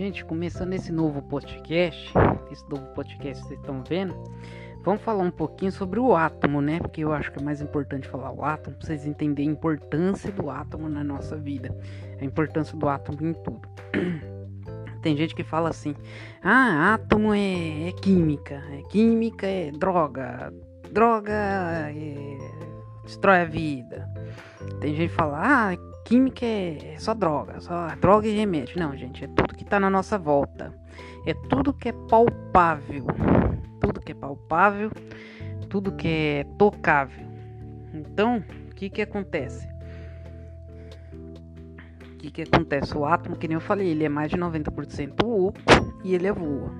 Gente, começando esse novo podcast, esse novo podcast que vocês estão vendo, vamos falar um pouquinho sobre o átomo, né? Porque eu acho que é mais importante falar o átomo para vocês entenderem a importância do átomo na nossa vida, a importância do átomo em tudo. Tem gente que fala assim: ah, átomo é, é química, é química é droga, droga é, destrói a vida. Tem gente que fala: ah, química é só droga, só droga e remédio. Não, gente, é tudo que está na nossa volta. É tudo que é palpável. Tudo que é palpável, tudo que é tocável. Então, o que que acontece? O que que acontece? O átomo, que nem eu falei, ele é mais de 90% oco e ele é voa.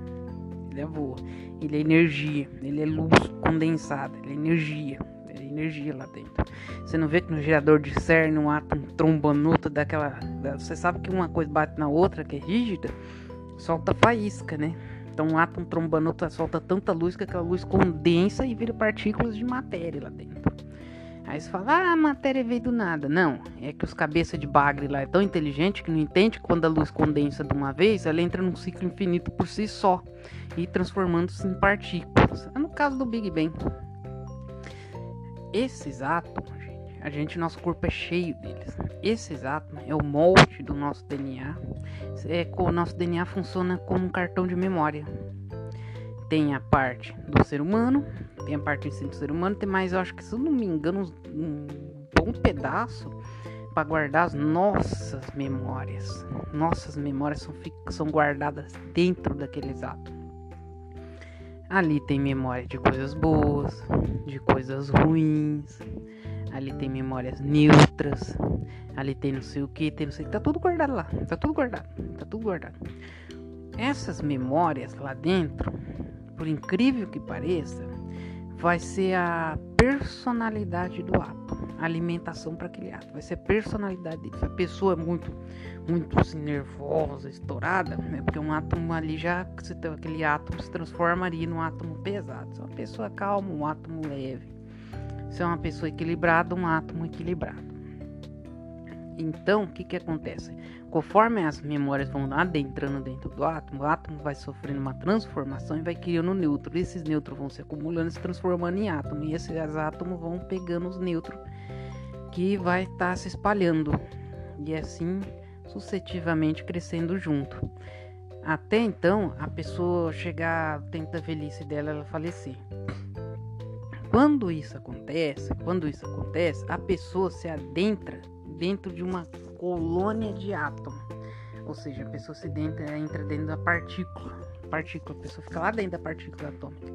Ele é voa. Ele é energia, ele é luz condensada, ele é energia energia lá dentro. Você não vê que no gerador de CERN um átomo trombando outro daquela. Você sabe que uma coisa bate na outra, que é rígida, solta faísca, né? Então um átomo trombando outro solta tanta luz que aquela luz condensa e vira partículas de matéria lá dentro. Aí você fala, ah, a matéria veio do nada. Não, é que os cabeças de bagre lá é tão inteligente que não entende que quando a luz condensa de uma vez, ela entra num ciclo infinito por si só e transformando-se em partículas. É no caso do Big Bang. Esses átomos, gente, a gente, nosso corpo é cheio deles. Esses átomos é o molde do nosso DNA. É, o nosso DNA funciona como um cartão de memória. Tem a parte do ser humano, tem a parte do ser humano, tem mais, eu acho que se eu não me engano, um bom pedaço para guardar as nossas memórias. Nossas memórias são, são guardadas dentro daqueles átomos. Ali tem memória de coisas boas, de coisas ruins. Ali tem memórias neutras. Ali tem não sei o que, tem não sei o que. Tá tudo guardado lá. Tá tudo guardado. Tá tudo guardado. Essas memórias lá dentro, por incrível que pareça, vai ser a personalidade do ato alimentação para aquele ato, vai ser a personalidade dele. Se a pessoa é muito, muito assim, nervosa, estourada, é porque um átomo ali já, aquele átomo se transformaria num átomo pesado. Se é uma pessoa calma, um átomo leve. Se é uma pessoa equilibrada, um átomo equilibrado. Então, o que, que acontece? Conforme as memórias vão adentrando dentro do átomo, o átomo vai sofrendo uma transformação e vai criando nêutrons. Esses nêutrons vão se acumulando e se transformando em átomo. E esses átomos vão pegando os nêutrons que vai estar tá se espalhando e assim sucessivamente crescendo junto. Até então a pessoa chegar ao tempo da velhice dela ela falecer. Quando isso acontece, quando isso acontece, a pessoa se adentra dentro de uma colônia de átomo. Ou seja, a pessoa se entra, entra dentro da partícula partícula, a pessoa fica lá dentro da partícula atômica.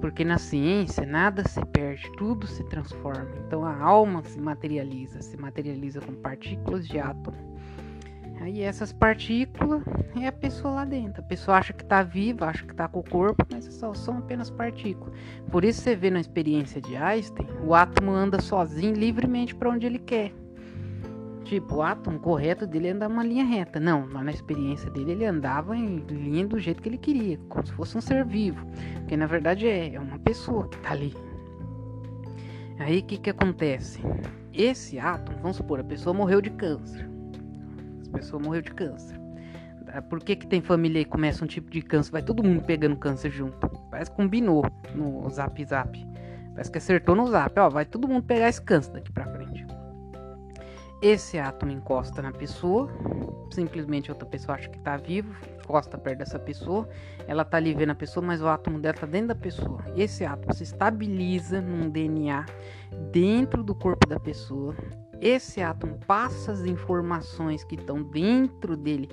Porque na ciência nada se perde, tudo se transforma. Então a alma se materializa, se materializa com partículas de átomo. Aí essas partículas é a pessoa lá dentro. A pessoa acha que está viva, acha que está com o corpo, mas só são apenas partículas. Por isso você vê na experiência de Einstein, o átomo anda sozinho livremente para onde ele quer. Tipo, o átomo correto dele é andar uma linha reta. Não, na experiência dele ele andava em linha do jeito que ele queria, como se fosse um ser vivo. Porque na verdade é, é uma pessoa que tá ali. Aí o que que acontece? Esse átomo, vamos supor, a pessoa morreu de câncer. A pessoa morreu de câncer. Por que, que tem família que começa um tipo de câncer? Vai todo mundo pegando câncer junto. Parece que combinou no zap zap. Parece que acertou no zap. Ó, vai todo mundo pegar esse câncer daqui pra frente. Esse átomo encosta na pessoa, simplesmente outra pessoa acha que está vivo, encosta perto dessa pessoa, ela está ali vendo a pessoa, mas o átomo dela está dentro da pessoa. Esse átomo se estabiliza num DNA dentro do corpo da pessoa. Esse átomo passa as informações que estão dentro dele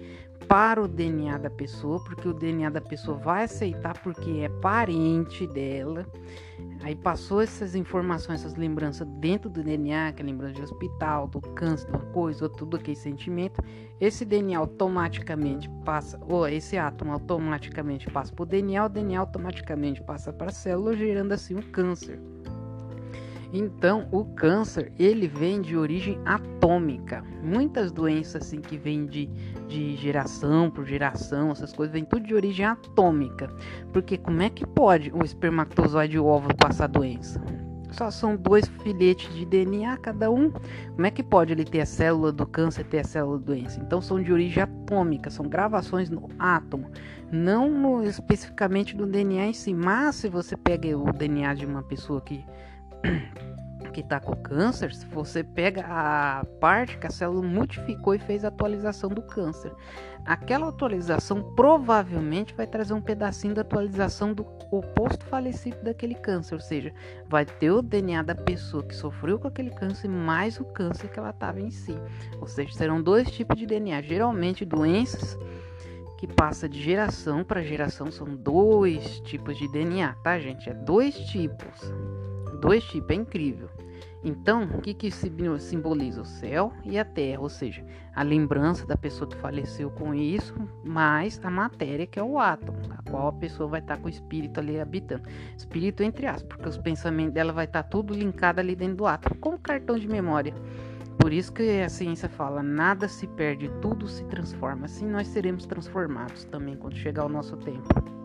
para o DNA da pessoa, porque o DNA da pessoa vai aceitar porque é parente dela. Aí passou essas informações, essas lembranças dentro do DNA, que é lembrança de hospital, do câncer, uma coisa, ou tudo aquele sentimento. Esse DNA automaticamente passa, ou esse átomo automaticamente passa para o DNA, o DNA automaticamente passa para a célula, gerando assim um câncer. Então, o câncer, ele vem de origem atômica. Muitas doenças assim que vêm de, de geração por geração, essas coisas, vêm tudo de origem atômica. Porque como é que pode o espermatozoide e o passar doença? só são dois filetes de DNA cada um. Como é que pode ele ter a célula do câncer e ter a célula da doença? Então são de origem atômica, são gravações no átomo, não no, especificamente do DNA em si. Mas se você pega o DNA de uma pessoa que que está com câncer, se você pega a parte que a célula modificou e fez a atualização do câncer, aquela atualização provavelmente vai trazer um pedacinho da atualização do oposto falecido daquele câncer, ou seja, vai ter o DNA da pessoa que sofreu com aquele câncer mais o câncer que ela estava em si. Ou seja, serão dois tipos de DNA, geralmente doenças que passa de geração para geração são dois tipos de DNA, tá, gente? É dois tipos. Dois tipos, é incrível. Então, o que, que simboliza o céu e a terra? Ou seja, a lembrança da pessoa que faleceu com isso, mais a matéria, que é o átomo, a qual a pessoa vai estar com o espírito ali habitando. Espírito entre aspas, porque os pensamentos dela vai estar tudo linkado ali dentro do átomo, como cartão de memória. Por isso que a ciência fala: nada se perde, tudo se transforma. Assim nós seremos transformados também quando chegar o nosso tempo.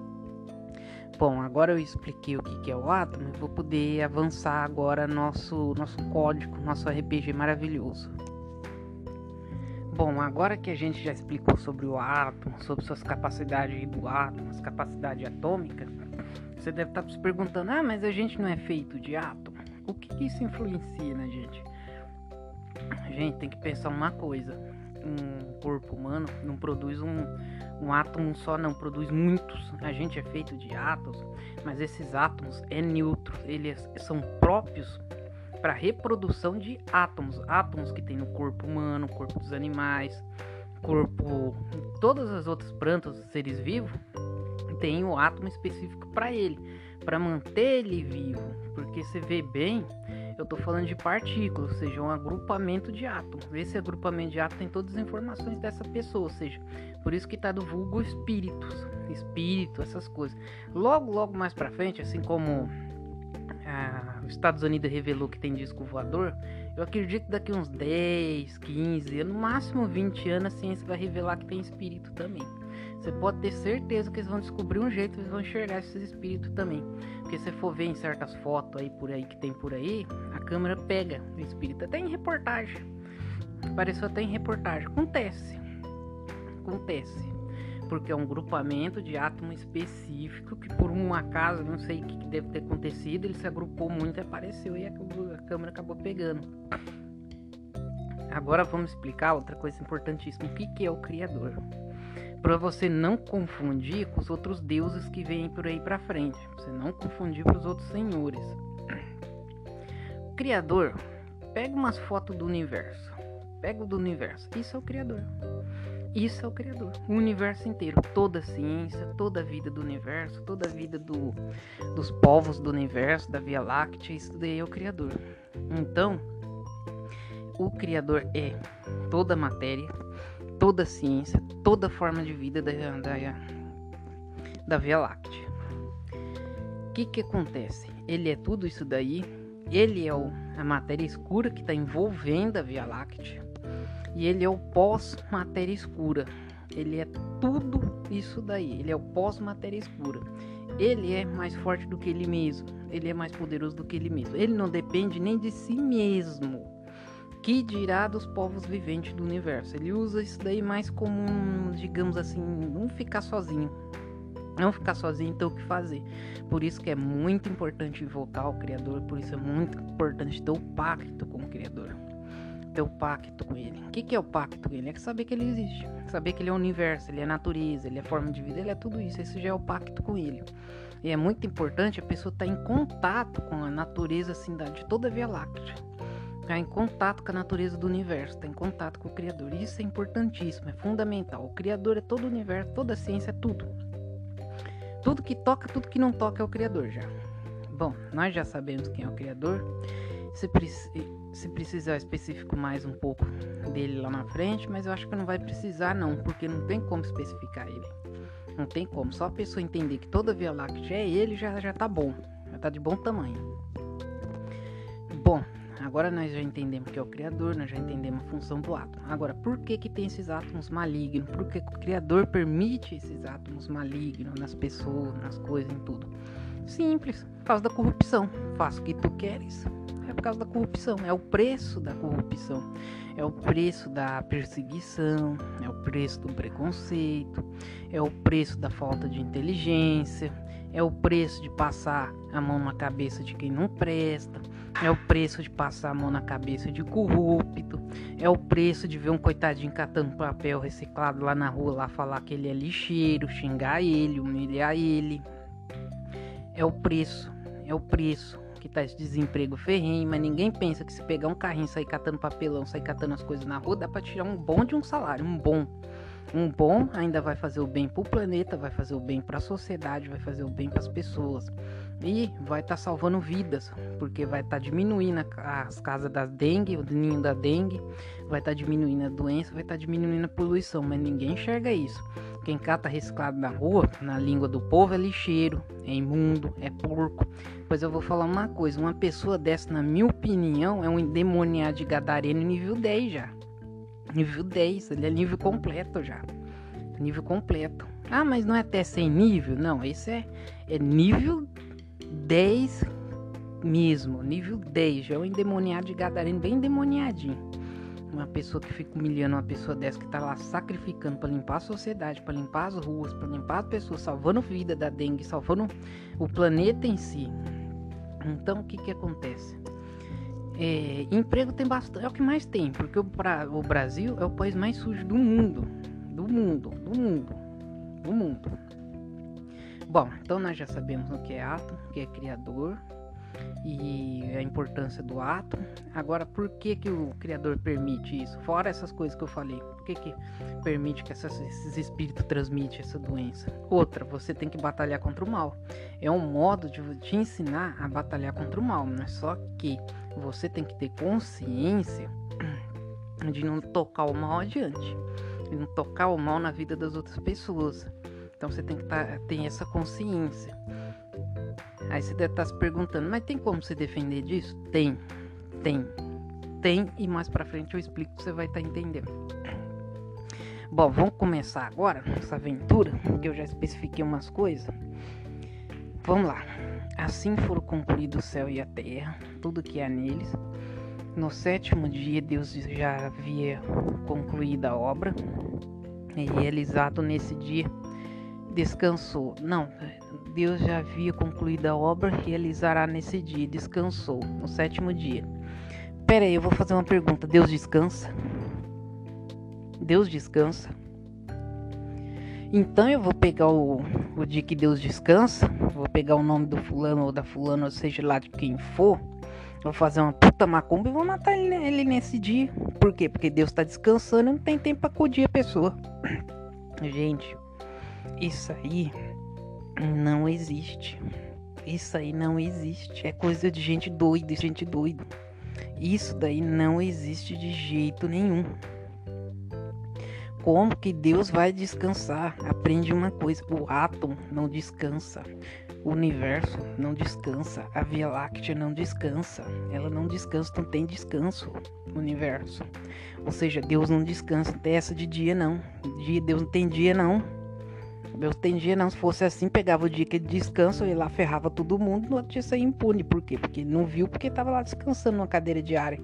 Bom, agora eu expliquei o que é o átomo, eu vou poder avançar agora nosso, nosso código, nosso RPG maravilhoso. Bom, agora que a gente já explicou sobre o átomo, sobre suas capacidades do átomo, as capacidades atômicas, você deve estar se perguntando: ah, mas a gente não é feito de átomo? O que isso influencia na gente? A gente tem que pensar uma coisa: um corpo humano não produz um, um átomo só não produz muitos. A gente é feito de átomos, mas esses átomos é neutro, eles são próprios para reprodução de átomos, átomos que tem no corpo humano, corpo dos animais, corpo, todas as outras plantas, seres vivos, tem o átomo específico para ele, para manter ele vivo, porque você vê bem eu estou falando de partículas, ou seja, um agrupamento de átomos. Esse agrupamento de átomos tem todas as informações dessa pessoa, ou seja, por isso que está do vulgo espíritos, espírito, essas coisas. Logo, logo mais para frente, assim como ah, os Estados Unidos revelou que tem disco voador, eu acredito que daqui uns 10, 15, no máximo 20 anos a ciência vai revelar que tem espírito também. Você pode ter certeza que eles vão descobrir um jeito, eles vão enxergar esses espíritos também. Porque se for ver em certas fotos aí por aí que tem por aí, a câmera pega o espírito. Até em reportagem. Apareceu até em reportagem. Acontece. Acontece. Porque é um grupamento de átomo específico que por um acaso, não sei o que deve ter acontecido, ele se agrupou muito e apareceu e a câmera acabou pegando. Agora vamos explicar outra coisa importantíssima. O que, que é o Criador? Para você não confundir com os outros deuses que vêm por aí para frente, pra você não confundir com os outros senhores. O criador pega umas fotos do universo, pega o do universo, isso é o criador. Isso é o criador, o universo inteiro, toda a ciência, toda a vida do universo, toda a vida do, dos povos do universo, da Via Láctea, isso daí é o criador. Então, o criador é toda a matéria, toda a ciência, toda a forma de vida da, da, da Via Láctea. O que, que acontece? Ele é tudo isso daí, ele é o, a matéria escura que está envolvendo a Via Láctea, e ele é o pós-matéria escura. Ele é tudo isso daí, ele é o pós-matéria escura. Ele é mais forte do que ele mesmo, ele é mais poderoso do que ele mesmo. Ele não depende nem de si mesmo que dirá dos povos viventes do universo? Ele usa isso daí mais como, digamos assim, não ficar sozinho. Não ficar sozinho, então o que fazer. Por isso que é muito importante invocar o Criador, por isso é muito importante ter o pacto com o Criador. Ter o pacto com ele. O que, que é o pacto com ele? É saber que ele existe. Saber que ele é o universo, ele é natureza, ele é forma de vida, ele é tudo isso. Esse já é o pacto com ele. E é muito importante a pessoa estar tá em contato com a natureza assim, de toda a Via Láctea está em contato com a natureza do universo, está em contato com o Criador. Isso é importantíssimo, é fundamental. O Criador é todo o universo, toda a ciência, é tudo. Tudo que toca, tudo que não toca é o Criador já. Bom, nós já sabemos quem é o Criador. Se, se precisar específico mais um pouco dele lá na frente, mas eu acho que não vai precisar não, porque não tem como especificar ele. Não tem como, só a pessoa entender que toda Via Láctea é ele já, já tá bom, já tá de bom tamanho. Bom, Agora nós já entendemos que é o Criador, nós já entendemos a função do átomo. Agora, por que que tem esses átomos malignos? Por que o Criador permite esses átomos malignos nas pessoas, nas coisas, em tudo? Simples, por causa da corrupção. Faça o que tu queres. É por causa da corrupção, é o preço da corrupção, é o preço da perseguição, é o preço do preconceito, é o preço da falta de inteligência, é o preço de passar a mão na cabeça de quem não presta, é o preço de passar a mão na cabeça de corrupto, é o preço de ver um coitadinho catando papel reciclado lá na rua lá falar que ele é lixeiro, xingar ele, humilhar ele. É o preço, é o preço que tá esse desemprego ferrenho, mas ninguém pensa que se pegar um carrinho, sair catando papelão, sair catando as coisas na rua, dá para tirar um bom de um salário, um bom. Um bom ainda vai fazer o bem para o planeta, vai fazer o bem para a sociedade, vai fazer o bem para as pessoas e vai estar tá salvando vidas, porque vai estar tá diminuindo as casas da dengue, o ninho da dengue, vai estar tá diminuindo a doença, vai estar tá diminuindo a poluição, mas ninguém enxerga isso. Quem cata reciclado na rua, na língua do povo, é lixeiro, é imundo, é porco. Pois eu vou falar uma coisa: uma pessoa dessa, na minha opinião, é um endemoniado de gadareno nível 10 já. Nível 10, ele é nível completo já. Nível completo. Ah, mas não é até sem nível? Não, esse é, é nível 10 mesmo. Nível 10. Já é um endemoniado de gadareno bem endemoniadinho. Uma pessoa que fica humilhando uma pessoa dessa que tá lá sacrificando para limpar a sociedade, para limpar as ruas, para limpar as pessoas, salvando vida da dengue, salvando o planeta em si. Então o que que acontece? É, emprego tem bastante, é o que mais tem, porque o, pra, o Brasil é o país mais sujo do mundo. Do mundo, do mundo, do mundo. Bom, então nós já sabemos o que é átomo, o que é criador e a importância do átomo. Agora, por que, que o criador permite isso? Fora essas coisas que eu falei, por que, que permite que essas, esses espíritos transmitem essa doença? Outra, você tem que batalhar contra o mal. É um modo de te ensinar a batalhar contra o mal, não é só que você tem que ter consciência de não tocar o mal adiante, de não tocar o mal na vida das outras pessoas. Então você tem que tá, ter essa consciência. Aí você deve estar tá se perguntando, mas tem como se defender disso? Tem, tem, tem e mais pra frente eu explico você vai estar tá entendendo. Bom, vamos começar agora essa aventura, que eu já especifiquei umas coisas. Vamos lá. Assim foram concluídos o céu e a terra, tudo que há neles. No sétimo dia, Deus já havia concluído a obra, e realizado nesse dia, descansou. Não, Deus já havia concluído a obra, realizará nesse dia, descansou, no sétimo dia. Pera aí, eu vou fazer uma pergunta: Deus descansa? Deus descansa? Então eu vou pegar o, o dia que Deus descansa, vou pegar o nome do fulano ou da fulana, ou seja lá de quem for, vou fazer uma puta macumba e vou matar ele, nesse dia. Por quê? Porque Deus está descansando e não tem tempo para acudir a pessoa. Gente, isso aí não existe. Isso aí não existe. É coisa de gente doida, gente doida. Isso daí não existe de jeito nenhum. Como que Deus vai descansar? Aprende uma coisa: o átomo não descansa, o universo não descansa, a Via Láctea não descansa, ela não descansa, não tem descanso universo. Ou seja, Deus não descansa, não tem essa de dia não. Deus não tem dia não. Deus tem dia não. Se fosse assim, pegava o dia que ele descansa e lá ferrava todo mundo, no outro dia saía impune. Por quê? Porque não viu porque estava lá descansando numa cadeira diária,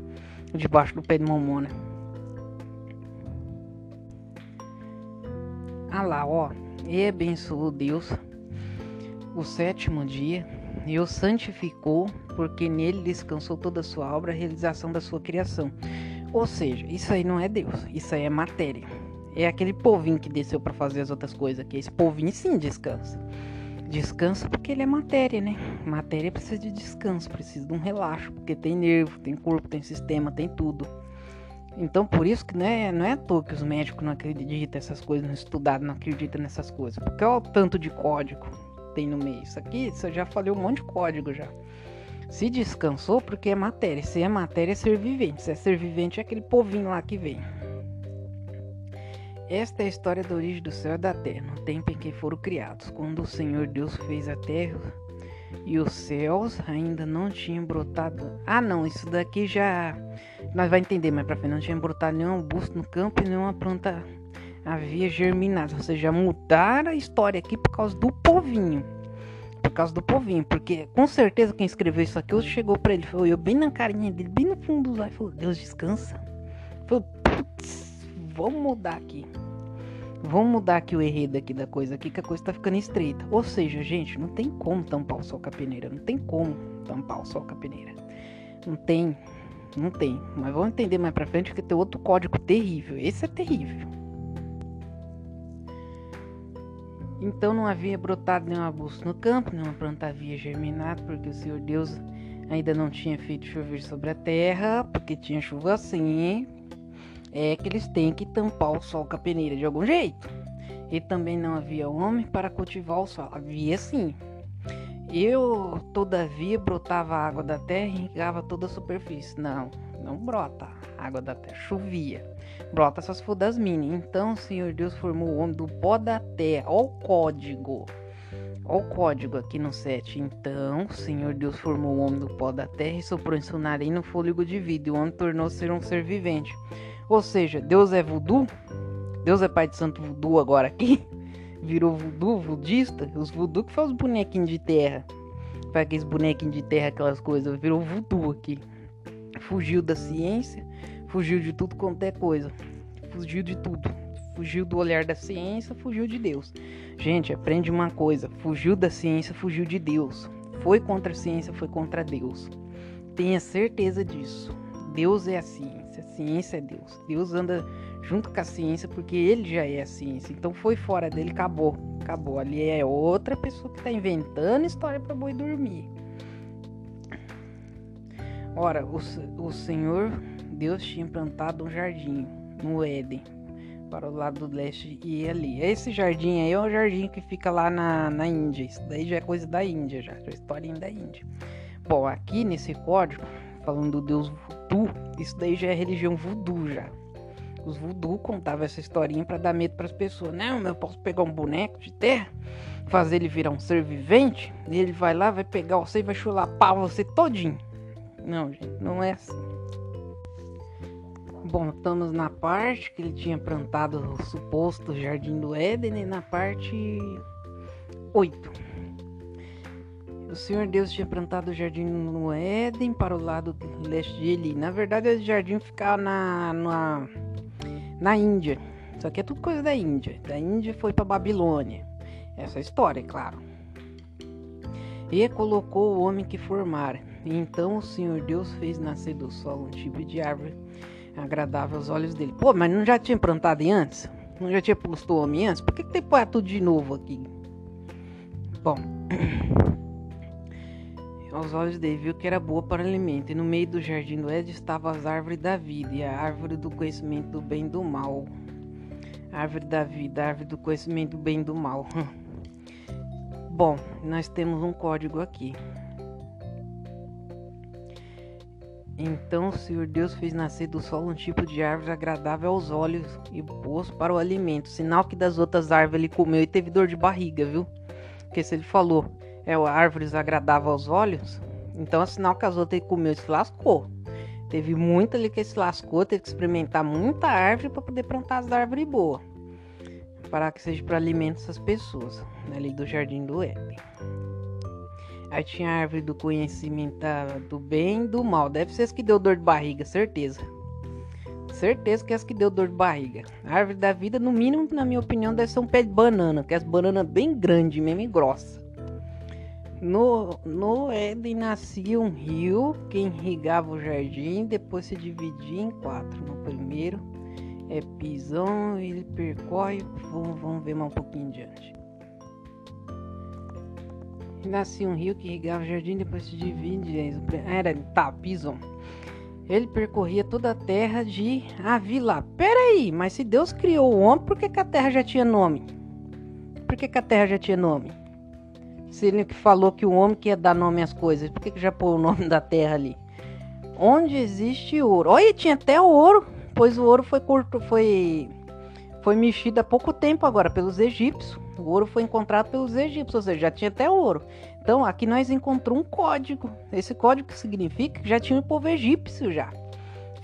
debaixo do pé de mamona. Ah lá, ó. E abençoou Deus o sétimo dia e o santificou, porque nele descansou toda a sua obra, a realização da sua criação. Ou seja, isso aí não é Deus, isso aí é matéria. É aquele povinho que desceu para fazer as outras coisas aqui. Esse povinho sim descansa. Descansa porque ele é matéria, né? Matéria precisa de descanso, precisa de um relaxo, porque tem nervo, tem corpo, tem sistema, tem tudo. Então por isso que né, não é à toa que os médicos não acreditam nessas coisas, não estudaram, não acreditam nessas coisas. Porque olha o tanto de código tem no meio. Isso aqui, você já falei um monte de código já. Se descansou porque é matéria. Se é matéria, é ser vivente. Se é ser vivente, é aquele povinho lá que vem. Esta é a história da origem do céu e da terra, no tempo em que foram criados. Quando o Senhor Deus fez a terra e os céus ainda não tinham brotado. Ah, não, isso daqui já nós vai entender mais pra frente. Não tinha brotado nenhum busto no campo e nenhuma planta havia germinado. Ou seja, mudaram a história aqui por causa do povinho. Por causa do povinho, porque com certeza quem escreveu isso aqui chegou para ele, falou, eu bem na carinha dele, bem no fundo dos olhos, falou, Deus descansa. Putz, vamos mudar aqui. Vamos mudar aqui o enredo aqui da coisa aqui, que a coisa tá ficando estreita. Ou seja, gente, não tem como tampar o sol com a peneira. Não tem como tampar o sol com a peneira. Não tem. Não tem. Mas vamos entender mais pra frente que tem outro código terrível. Esse é terrível. Então não havia brotado nenhum arbusto no campo, nenhuma planta havia germinado, porque o Senhor Deus ainda não tinha feito chover sobre a terra, porque tinha chuva assim é que eles têm que tampar o sol com a peneira de algum jeito. E também não havia homem para cultivar o sol. Havia sim. Eu, todavia, brotava água da terra e irrigava toda a superfície. Não, não brota água da terra, chovia. Brota essas for das mini. Então o Senhor Deus formou o homem do pó da terra. Olha o código. Olha o código aqui no 7. Então, o Senhor Deus formou o homem do pó da terra e soprou em seu nariz no fôlego de vida. E o homem tornou-se um ser vivente. Ou seja, Deus é voodoo? Deus é pai de santo voodoo agora aqui? Virou voodoo, voodista? Os voodoo que faz os bonequinhos de terra. Faz aqueles bonequinhos de terra, aquelas coisas. Virou voodoo aqui. Fugiu da ciência, fugiu de tudo quanto é coisa. Fugiu de tudo. Fugiu do olhar da ciência, fugiu de Deus. Gente, aprende uma coisa: fugiu da ciência, fugiu de Deus. Foi contra a ciência, foi contra Deus. Tenha certeza disso. Deus é a ciência, a ciência é Deus. Deus anda junto com a ciência porque ele já é a ciência. Então foi fora dele, acabou. Acabou. Ali é outra pessoa que está inventando história para boi dormir. Ora, o, o Senhor Deus tinha plantado um jardim no Éden, para o lado do leste e ali. Esse jardim aí é o jardim que fica lá na, na Índia. Isso daí já é coisa da Índia, já, já é historinha da Índia. Bom, aqui nesse código, falando do Deus voodoo, isso daí já é religião voodoo já. Os voodoo contavam essa historinha para dar medo para as pessoas. Não, eu posso pegar um boneco de terra, fazer ele virar um ser vivente, e ele vai lá, vai pegar você e vai chulapar você todinho. Não, gente, não é assim. Bom, estamos na parte que ele tinha plantado o suposto Jardim do Éden e na parte 8. O Senhor Deus tinha plantado o jardim no Éden para o lado leste de Eli. Na verdade, esse jardim ficava na, na, na Índia. Isso aqui é tudo coisa da Índia. Da Índia foi para Babilônia. Essa é história, é claro. E colocou o homem que formara. Então o Senhor Deus fez nascer do solo um tipo de árvore agradável aos olhos dele. Pô, mas não já tinha plantado antes? Não já tinha posto o homem antes? Por que, que tem que tudo de novo aqui? Bom. Aos olhos dele viu que era boa para alimento, e no meio do jardim do Éden estavam as árvores da vida e a árvore do conhecimento do bem e do mal. Árvore da vida, árvore do conhecimento do bem e do mal. Bom, nós temos um código aqui. Então o Senhor Deus fez nascer do solo um tipo de árvore agradável aos olhos e pôs para o alimento, sinal que das outras árvores ele comeu e teve dor de barriga, viu? Porque se ele falou, é árvores agradáveis aos olhos, então é sinal que as outras comeu e se lascou. Teve muita ali que se lascou, teve que experimentar muita árvore para poder plantar as árvores boas. Para que seja para alimento essas pessoas, né, ali do jardim do Éden. Aí tinha a árvore do conhecimento do bem e do mal. Deve ser as que deu dor de barriga, certeza. Certeza que é as que deu dor de barriga. A árvore da vida, no mínimo, na minha opinião, deve ser um pé de banana, que é as bananas bem grandes mesmo e grossa. No, no Éden nascia um rio que irrigava o jardim, depois se dividia em quatro. No primeiro é Pisão, ele percorre, vamos, vamos ver mais um pouquinho diante. Nascia um rio que irrigava o jardim, depois se divide. Era tá, Pisão. Ele percorria toda a terra de Avila. Peraí, mas se Deus criou o homem, por que, que a terra já tinha nome? Por que, que a terra já tinha nome? Se ele que falou que o homem que ia dar nome às coisas, por que, que já pôs o nome da terra ali? Onde existe ouro? Olha, tinha até ouro, pois o ouro foi curto, foi foi mexido há pouco tempo agora pelos egípcios. O ouro foi encontrado pelos egípcios, ou seja, já tinha até ouro. Então aqui nós encontramos um código. Esse código significa que já tinha o povo egípcio já.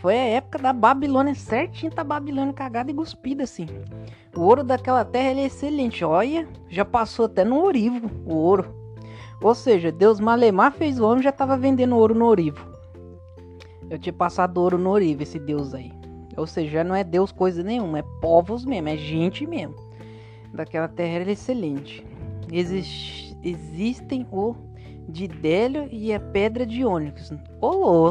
Foi a época da Babilônia, certinho da Babilônia cagada e cuspida assim. O ouro daquela terra é excelente. Olha, já passou até no Orivo o ouro. Ou seja, Deus Malemar fez o homem já estava vendendo ouro no Orivo. Eu tinha passado ouro no Orivo, esse Deus aí. Ou seja, já não é Deus coisa nenhuma, é povos mesmo, é gente mesmo. Daquela terra era excelente. Existe, existem o Didélio e a pedra de ônix. Ô!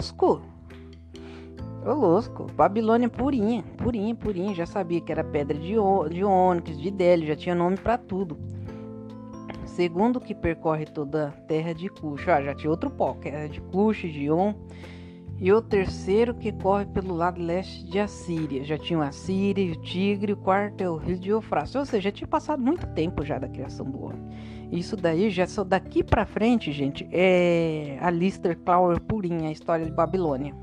Ô losco! Babilônia purinha, purinha, purinha. Já sabia que era pedra de, de ônix, de Délio, já tinha nome para tudo. Segundo que percorre toda a terra de. Ah, já tinha outro pó, que era de Cush, de On e o terceiro que corre pelo lado leste de Assíria. Já tinha o Assíria, o Tigre, o quarto é o rio de Eufrates. Ou seja, já tinha passado muito tempo já da criação do homem. Isso daí, já só daqui para frente, gente, é a Lister Clower purinha, a história de Babilônia.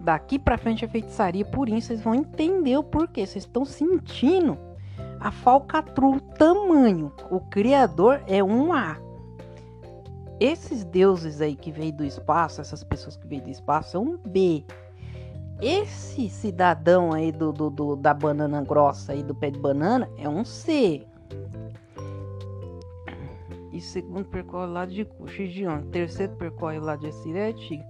Daqui para frente é feitiçaria purinha, vocês vão entender o porquê. Vocês estão sentindo a falcatrua, o tamanho. O criador é um A esses deuses aí que veio do espaço, essas pessoas que veio do espaço, são um B. Esse cidadão aí do, do, do, da banana grossa aí do pé de banana é um C. E segundo percorre o lado de Xigion. Terceiro percorre o lado de Assirete.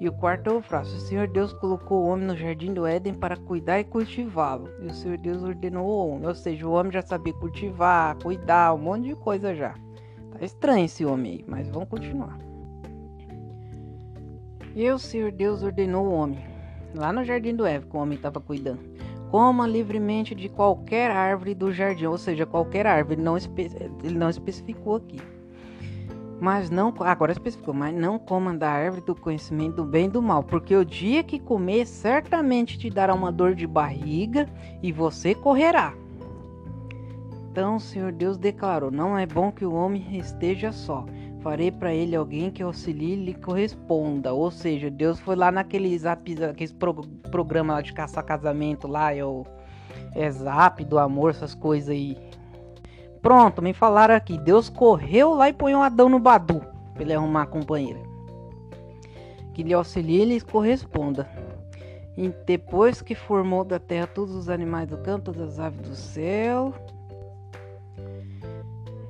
E o quarto é o Frasco. O Senhor Deus colocou o homem no jardim do Éden para cuidar e cultivá-lo. E o Senhor Deus ordenou o homem. Ou seja, o homem já sabia cultivar, cuidar, um monte de coisa já. Tá estranho esse homem aí, mas vamos continuar. E o Senhor Deus ordenou o homem, lá no jardim do Éden, que o homem estava cuidando. Coma livremente de qualquer árvore do jardim, ou seja, qualquer árvore, não ele não especificou aqui. Mas não, agora especificou, mas não coma da árvore do conhecimento do bem e do mal, porque o dia que comer certamente te dará uma dor de barriga e você correrá. Então o Senhor Deus declarou: Não é bom que o homem esteja só. Farei para ele alguém que auxilie e lhe corresponda. Ou seja, Deus foi lá naqueles, aqueles pro, programa lá de caçar casamento lá, é o é zap do amor, essas coisas aí. Pronto, me falaram aqui. Deus correu lá e põe um Adão no Badu para ele arrumar a companheira. Que lhe auxilie e lhe corresponda. E depois que formou da terra todos os animais do campo, todas as aves do céu,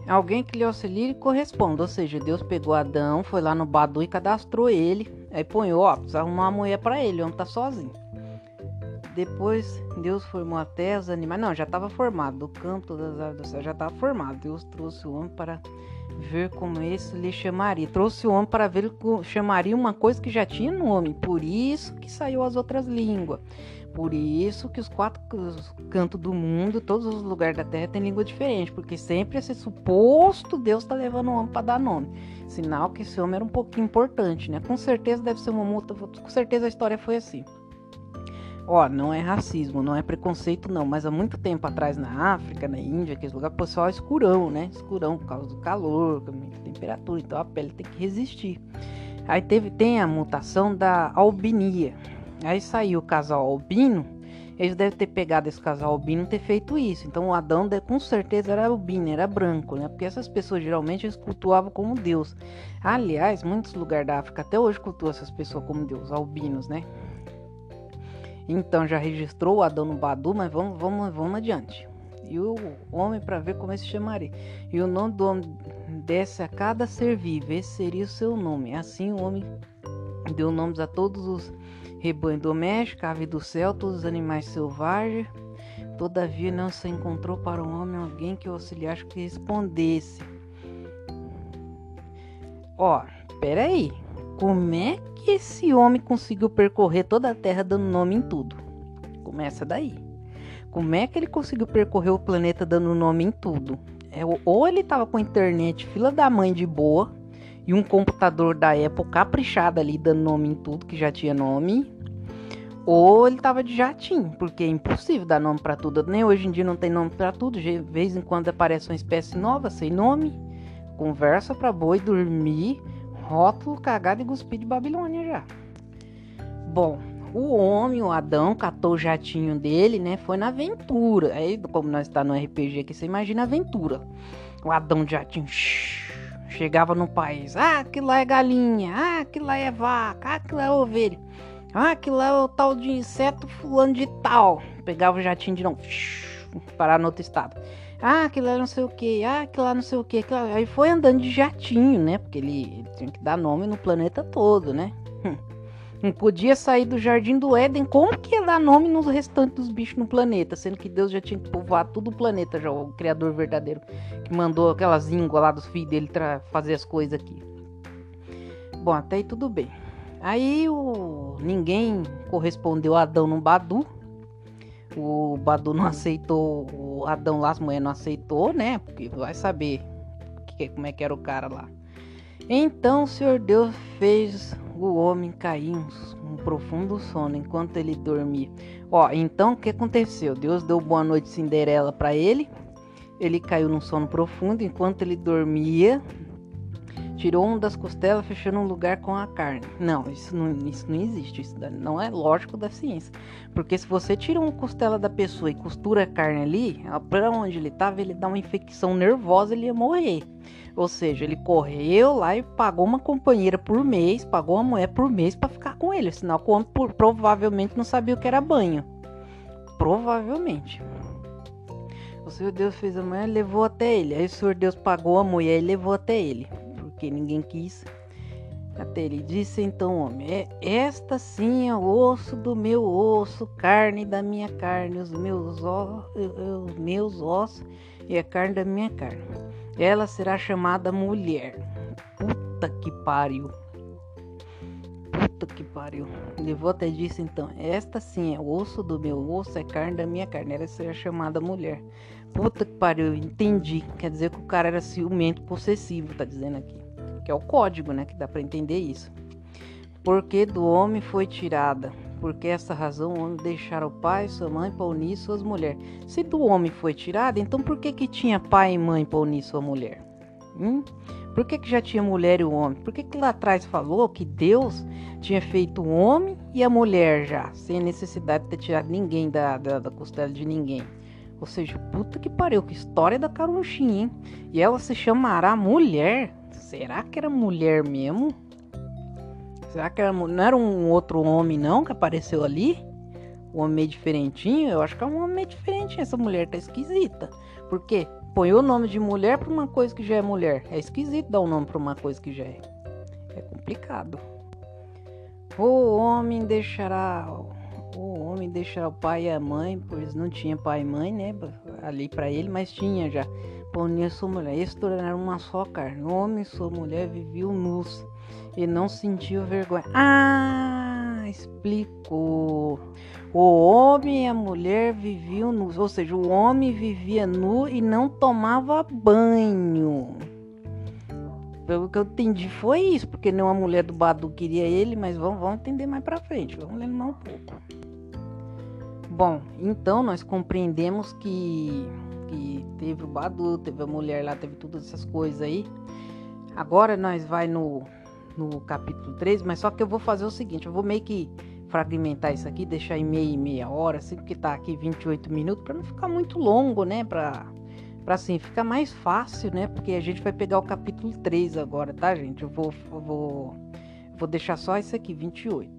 alguém que lhe auxilie e corresponda. Ou seja, Deus pegou Adão, foi lá no Badu e cadastrou ele. Aí põe, ó, precisa arrumar uma mulher para ele, o homem tá sozinho. Depois Deus formou a terra, os animais. Não, já estava formado. Do campo, todas as aves do céu já estava formado. Deus trouxe o homem para ver como esse lhe chamaria. Trouxe o homem para ver chamaria uma coisa que já tinha nome. Por isso que saiu as outras línguas. Por isso que os quatro cantos do mundo, todos os lugares da terra têm língua diferente, porque sempre esse suposto Deus está levando o homem para dar nome. Sinal que esse homem era um pouquinho importante, né? Com certeza deve ser uma multa, com certeza a história foi assim. Ó, não é racismo, não é preconceito não, mas há muito tempo atrás na África, na Índia, aqueles lugares, o pessoal é escurão, né? Escurão por causa do calor, da temperatura, então a pele tem que resistir. Aí teve, tem a mutação da albinia, Aí saiu o casal albino. Eles devem ter pegado esse casal albino e ter feito isso. Então o Adão com certeza era albino, era branco, né? Porque essas pessoas geralmente eles cultuavam como Deus. Aliás, muitos lugares da África até hoje cultuam essas pessoas como Deus, albinos, né? Então já registrou Adão no Badu, mas vamos, vamos, vamos adiante. E o homem para ver como ele se chamaria. E o nome do homem desce a cada ser vivo. Esse seria o seu nome. Assim o homem deu nomes a todos os rebanho doméstico, ave do céu, todos os animais selvagens. Todavia não se encontrou para o homem alguém que o auxiliasse que respondesse. Ó, peraí. Como é que esse homem conseguiu percorrer toda a terra dando nome em tudo? Começa daí. Como é que ele conseguiu percorrer o planeta dando nome em tudo? É, ou ele tava com a internet fila da mãe de boa e um computador da Apple caprichado ali dando nome em tudo que já tinha nome, ou ele tava de jatinho, porque é impossível dar nome para tudo. Nem hoje em dia não tem nome para tudo. De vez em quando aparece uma espécie nova, sem nome. Conversa para boi dormir, rótulo, cagado e cuspir de Babilônia já. Bom, o homem, o Adão, catou o jatinho dele, né? Foi na aventura. Aí, como nós está no RPG aqui, você imagina a aventura. O Adão de jatinho chegava no país. Ah, aquilo lá é galinha. Ah, aquilo lá é vaca. Ah, aquilo lá é ovelha. Ah, aquilo lá é o tal de inseto fulano de tal. Pegava o jatinho de novo, parar no outro estado. Ah, aquilo lá não sei o que, ah, aquilo lá não sei o que. Aí foi andando de jatinho, né? Porque ele, ele tinha que dar nome no planeta todo, né? Não podia sair do jardim do Éden. Como que ia dar nome nos restantes dos bichos no planeta? Sendo que Deus já tinha que povoar todo o planeta, já, o Criador verdadeiro, que mandou aquelas ínguas lá dos filhos dele pra fazer as coisas aqui. Bom, até aí tudo bem. Aí o ninguém correspondeu a Adão no Badu. O Badu não aceitou, o Adão mulheres não aceitou, né? Porque vai saber que, como é que era o cara lá. Então o Senhor Deus fez o homem cair em um profundo sono enquanto ele dormia. Ó, então o que aconteceu? Deus deu boa noite Cinderela para ele. Ele caiu num sono profundo enquanto ele dormia tirou um das costelas, fechando um lugar com a carne. Não, isso não, isso não existe. Isso não é lógico da ciência. Porque se você tira uma costela da pessoa e costura a carne ali, para onde ele estava, ele dá uma infecção nervosa, ele ia morrer. Ou seja, ele correu lá e pagou uma companheira por mês, pagou uma mulher por mês para ficar com ele. Senão o homem provavelmente não sabia o que era banho. Provavelmente. O Senhor Deus fez a mulher e levou até ele. Aí o Senhor Deus pagou a mulher e levou até ele porque ninguém quis. Até ele disse então, homem, é, esta sim é o osso do meu osso, carne da minha carne, os meus, os meus ossos e a carne da minha carne. Ela será chamada mulher. Puta que pariu. Puta que pariu. Levou até disse então, esta sim é o osso do meu osso, é carne da minha carne. Ela será chamada mulher. Puta que pariu, entendi. Quer dizer que o cara era ciumento possessivo, tá dizendo aqui que é o código, né? Que dá para entender isso. Porque do homem foi tirada. Porque essa razão o homem deixara o pai, sua mãe para unir suas mulheres. Se do homem foi tirada, então por que que tinha pai e mãe para unir sua mulher? Hum? Por que, que já tinha mulher e o homem? Por que, que lá atrás falou que Deus tinha feito o homem e a mulher já, sem necessidade de ter tirado ninguém da, da, da costela de ninguém? Ou seja, puta que pariu, que história da carunchinha, hein? E ela se chamará mulher? Será que era mulher mesmo? Será que era, não era um outro homem não que apareceu ali? Um homem meio diferentinho? Eu acho que é um homem meio. Essa mulher tá esquisita. Por quê? Põe o nome de mulher pra uma coisa que já é mulher. É esquisito dar o um nome pra uma coisa que já é. É complicado. O homem deixará o homem deixará o pai e a mãe, pois não tinha pai e mãe, né? Ali para ele, mas tinha já e sua mulher, eles tornaram uma só carne. Homem sua mulher viviam nus e não sentiam vergonha. Ah, explicou. O homem e a mulher viviam nus, ou seja, o homem vivia nu e não tomava banho. Pelo que eu entendi foi isso, porque não a mulher do Badu queria ele, mas vamos, vamos entender mais pra frente, vamos ler mais um pouco. Bom, então nós compreendemos que que teve o Badu, teve a mulher lá, teve todas essas coisas aí. Agora nós vai no, no capítulo 3, mas só que eu vou fazer o seguinte, eu vou meio que fragmentar isso aqui, deixar em meia e meia hora, assim, porque tá aqui 28 minutos, para não ficar muito longo, né, para para assim ficar mais fácil, né? Porque a gente vai pegar o capítulo 3 agora, tá, gente? Eu vou eu vou vou deixar só isso aqui, 28.